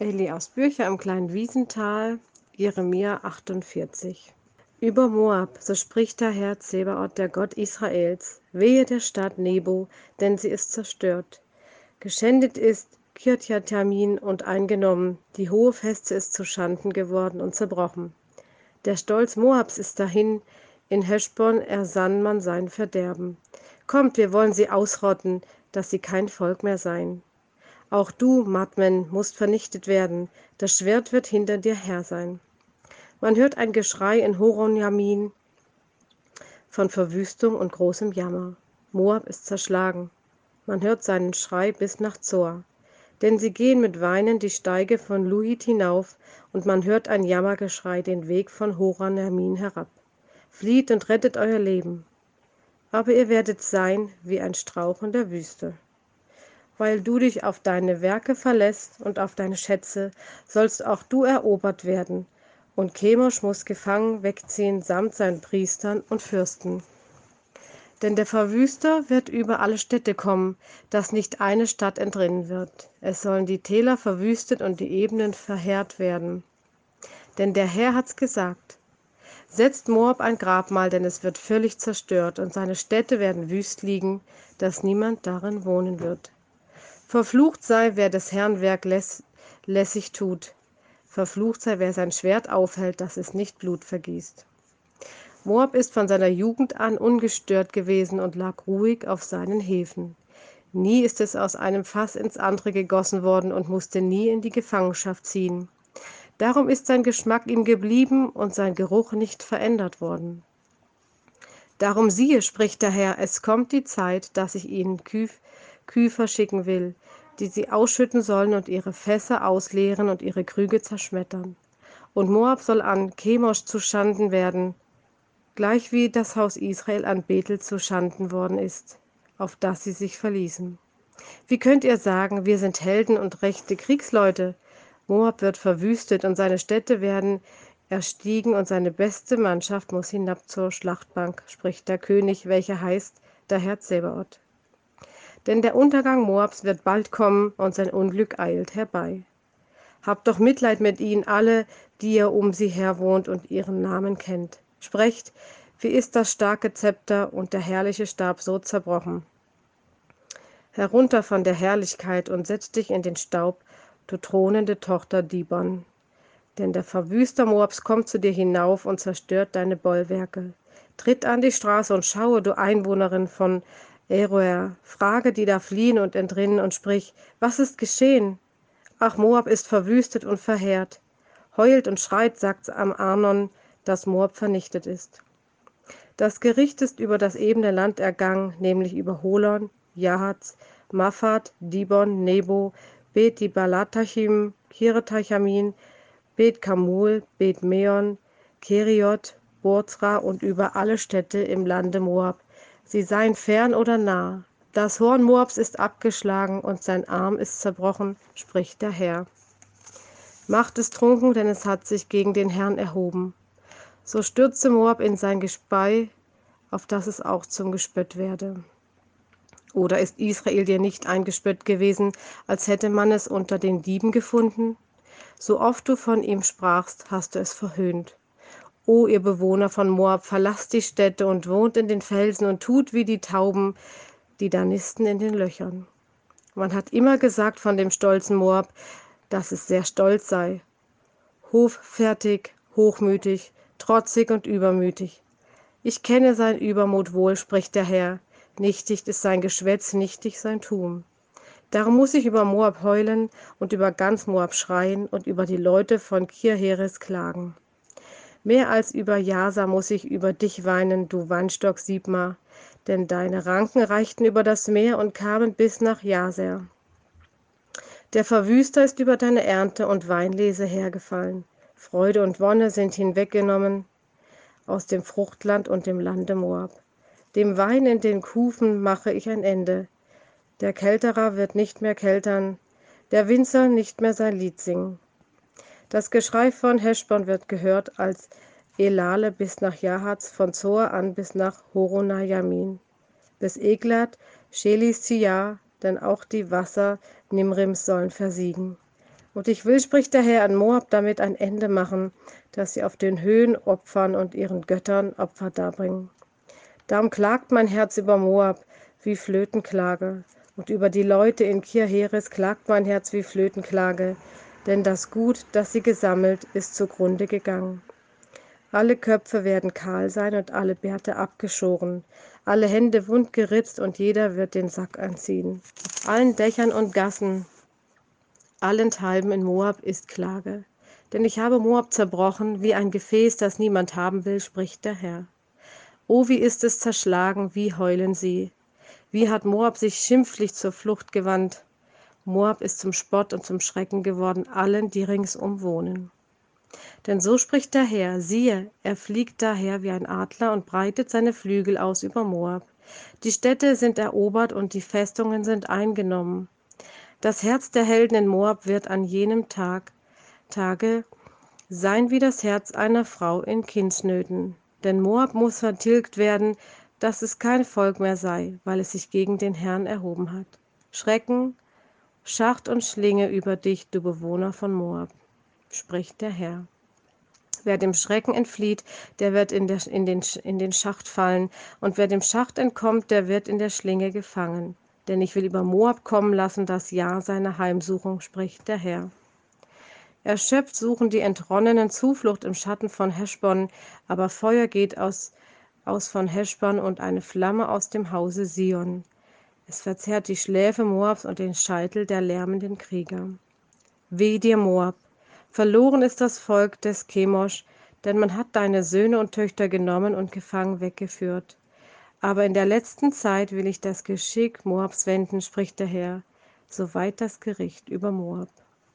Elias Bücher im kleinen Wiesental, Jeremia 48. Über Moab, so spricht der Herr Zebaoth, der Gott Israels, wehe der Stadt Nebo, denn sie ist zerstört. Geschändet ist Kirtjatamin und eingenommen, die hohe Feste ist zu Schanden geworden und zerbrochen. Der Stolz Moabs ist dahin, in Heschbon ersann man sein Verderben. Kommt, wir wollen sie ausrotten, dass sie kein Volk mehr seien. Auch du, Madmen, musst vernichtet werden, das Schwert wird hinter dir her sein. Man hört ein Geschrei in Horonjamin von Verwüstung und großem Jammer. Moab ist zerschlagen. Man hört seinen Schrei bis nach Zor. Denn sie gehen mit Weinen die Steige von Luhit hinauf, und man hört ein Jammergeschrei den Weg von Horonjamin herab. Flieht und rettet euer Leben. Aber ihr werdet sein wie ein Strauch in der Wüste weil du dich auf deine Werke verlässt und auf deine Schätze, sollst auch du erobert werden. Und Chemosh muss gefangen wegziehen samt seinen Priestern und Fürsten. Denn der Verwüster wird über alle Städte kommen, dass nicht eine Stadt entrinnen wird. Es sollen die Täler verwüstet und die Ebenen verheert werden. Denn der Herr hat's gesagt. Setzt Moab ein Grabmal, denn es wird völlig zerstört, und seine Städte werden wüst liegen, dass niemand darin wohnen wird. Verflucht sei, wer des Herrn Werk läss, lässig tut. Verflucht sei, wer sein Schwert aufhält, dass es nicht Blut vergießt. Moab ist von seiner Jugend an ungestört gewesen und lag ruhig auf seinen Häfen. Nie ist es aus einem Fass ins andere gegossen worden und musste nie in die Gefangenschaft ziehen. Darum ist sein Geschmack ihm geblieben und sein Geruch nicht verändert worden. Darum siehe, spricht der Herr, es kommt die Zeit, dass ich ihnen Küf Kühe verschicken will, die sie ausschütten sollen und ihre Fässer ausleeren und ihre Krüge zerschmettern. Und Moab soll an Chemosh zuschanden werden, gleich wie das Haus Israel an Bethel zuschanden worden ist, auf das sie sich verließen. Wie könnt ihr sagen, wir sind Helden und rechte Kriegsleute? Moab wird verwüstet und seine Städte werden erstiegen und seine beste Mannschaft muss hinab zur Schlachtbank, spricht der König, welcher heißt der Herr Zebaoth denn der Untergang Moabs wird bald kommen und sein Unglück eilt herbei. Habt doch Mitleid mit ihnen alle, die ihr um sie her wohnt und ihren Namen kennt. Sprecht, wie ist das starke Zepter und der herrliche Stab so zerbrochen. Herunter von der Herrlichkeit und setz dich in den Staub, du thronende Tochter Dibon. Denn der Verwüster Moabs kommt zu dir hinauf und zerstört deine Bollwerke. Tritt an die Straße und schaue, du Einwohnerin von Eroer, frage die da fliehen und entrinnen und sprich, was ist geschehen? Ach, Moab ist verwüstet und verheert. Heult und schreit, sagt's am Arnon, dass Moab vernichtet ist. Das Gericht ist über das ebene Land ergangen, nämlich über Holon, Jahatz, Mafat, Dibon, Nebo, Bet Dibalatachim, Kiretachamin, Bet Kamul, Bet Meon, Keriot, Borzra und über alle Städte im Lande Moab, sie seien fern oder nah. Das Horn Moabs ist abgeschlagen und sein Arm ist zerbrochen, spricht der Herr. Macht es trunken, denn es hat sich gegen den Herrn erhoben. So stürze Moab in sein Gespei, auf dass es auch zum Gespött werde. Oder ist Israel dir nicht ein Gespött gewesen, als hätte man es unter den Dieben gefunden? So oft du von ihm sprachst, hast du es verhöhnt. O ihr Bewohner von Moab, verlasst die Städte und wohnt in den Felsen und tut wie die Tauben, die da nisten in den Löchern. Man hat immer gesagt von dem stolzen Moab, dass es sehr stolz sei. Hoffertig, hochmütig, trotzig und übermütig. Ich kenne sein Übermut wohl, spricht der Herr. Nichtig ist sein Geschwätz, nichtig sein Tum. Darum muss ich über Moab heulen und über ganz Moab schreien und über die Leute von Kirheres klagen. Mehr als über Jasa muss ich über dich weinen, du Weinstock Siebma, denn deine Ranken reichten über das Meer und kamen bis nach Jaser. Der Verwüster ist über deine Ernte und Weinlese hergefallen. Freude und Wonne sind hinweggenommen aus dem Fruchtland und dem Lande Moab. Dem Wein in den Kufen mache ich ein Ende. Der Kälterer wird nicht mehr keltern, der Winzer nicht mehr sein Lied singen. Das Geschrei von Heschbon wird gehört als Elale bis nach Jahatz, von Zoar an bis nach Horonajamin, bis Eglat, Shelistia, denn auch die Wasser Nimrims sollen versiegen. Und ich will, spricht der Herr, an Moab damit ein Ende machen, dass sie auf den Höhen opfern und ihren Göttern Opfer darbringen. Darum klagt mein Herz über Moab wie Flötenklage, und über die Leute in Kirheres klagt mein Herz wie Flötenklage, denn das Gut, das sie gesammelt, ist zugrunde gegangen. Alle Köpfe werden kahl sein und alle Bärte abgeschoren, alle Hände wund geritzt und jeder wird den Sack anziehen. Auf allen Dächern und Gassen, allenthalben in Moab ist Klage. Denn ich habe Moab zerbrochen wie ein Gefäß, das niemand haben will, spricht der Herr. O, wie ist es zerschlagen, wie heulen sie. Wie hat Moab sich schimpflich zur Flucht gewandt. Moab ist zum Spott und zum Schrecken geworden allen, die ringsum wohnen. Denn so spricht der Herr, siehe, er fliegt daher wie ein Adler und breitet seine Flügel aus über Moab. Die Städte sind erobert und die Festungen sind eingenommen. Das Herz der Helden in Moab wird an jenem Tag, Tage sein wie das Herz einer Frau in Kindsnöten. Denn Moab muss vertilgt werden, dass es kein Volk mehr sei, weil es sich gegen den Herrn erhoben hat. Schrecken, Schacht und Schlinge über dich, du Bewohner von Moab, spricht der Herr. Wer dem Schrecken entflieht, der wird in, der, in, den, in den Schacht fallen, und wer dem Schacht entkommt, der wird in der Schlinge gefangen. Denn ich will über Moab kommen lassen das Jahr seiner Heimsuchung, spricht der Herr. Erschöpft suchen die Entronnenen Zuflucht im Schatten von Heschbon, aber Feuer geht aus, aus von Heschbon und eine Flamme aus dem Hause Sion. Es verzehrt die Schläfe Moabs und den Scheitel der lärmenden Krieger. Weh dir, Moab! Verloren ist das Volk des Chemosh, denn man hat deine Söhne und Töchter genommen und gefangen weggeführt. Aber in der letzten Zeit will ich das Geschick Moabs wenden, spricht der Herr, soweit das Gericht über Moab.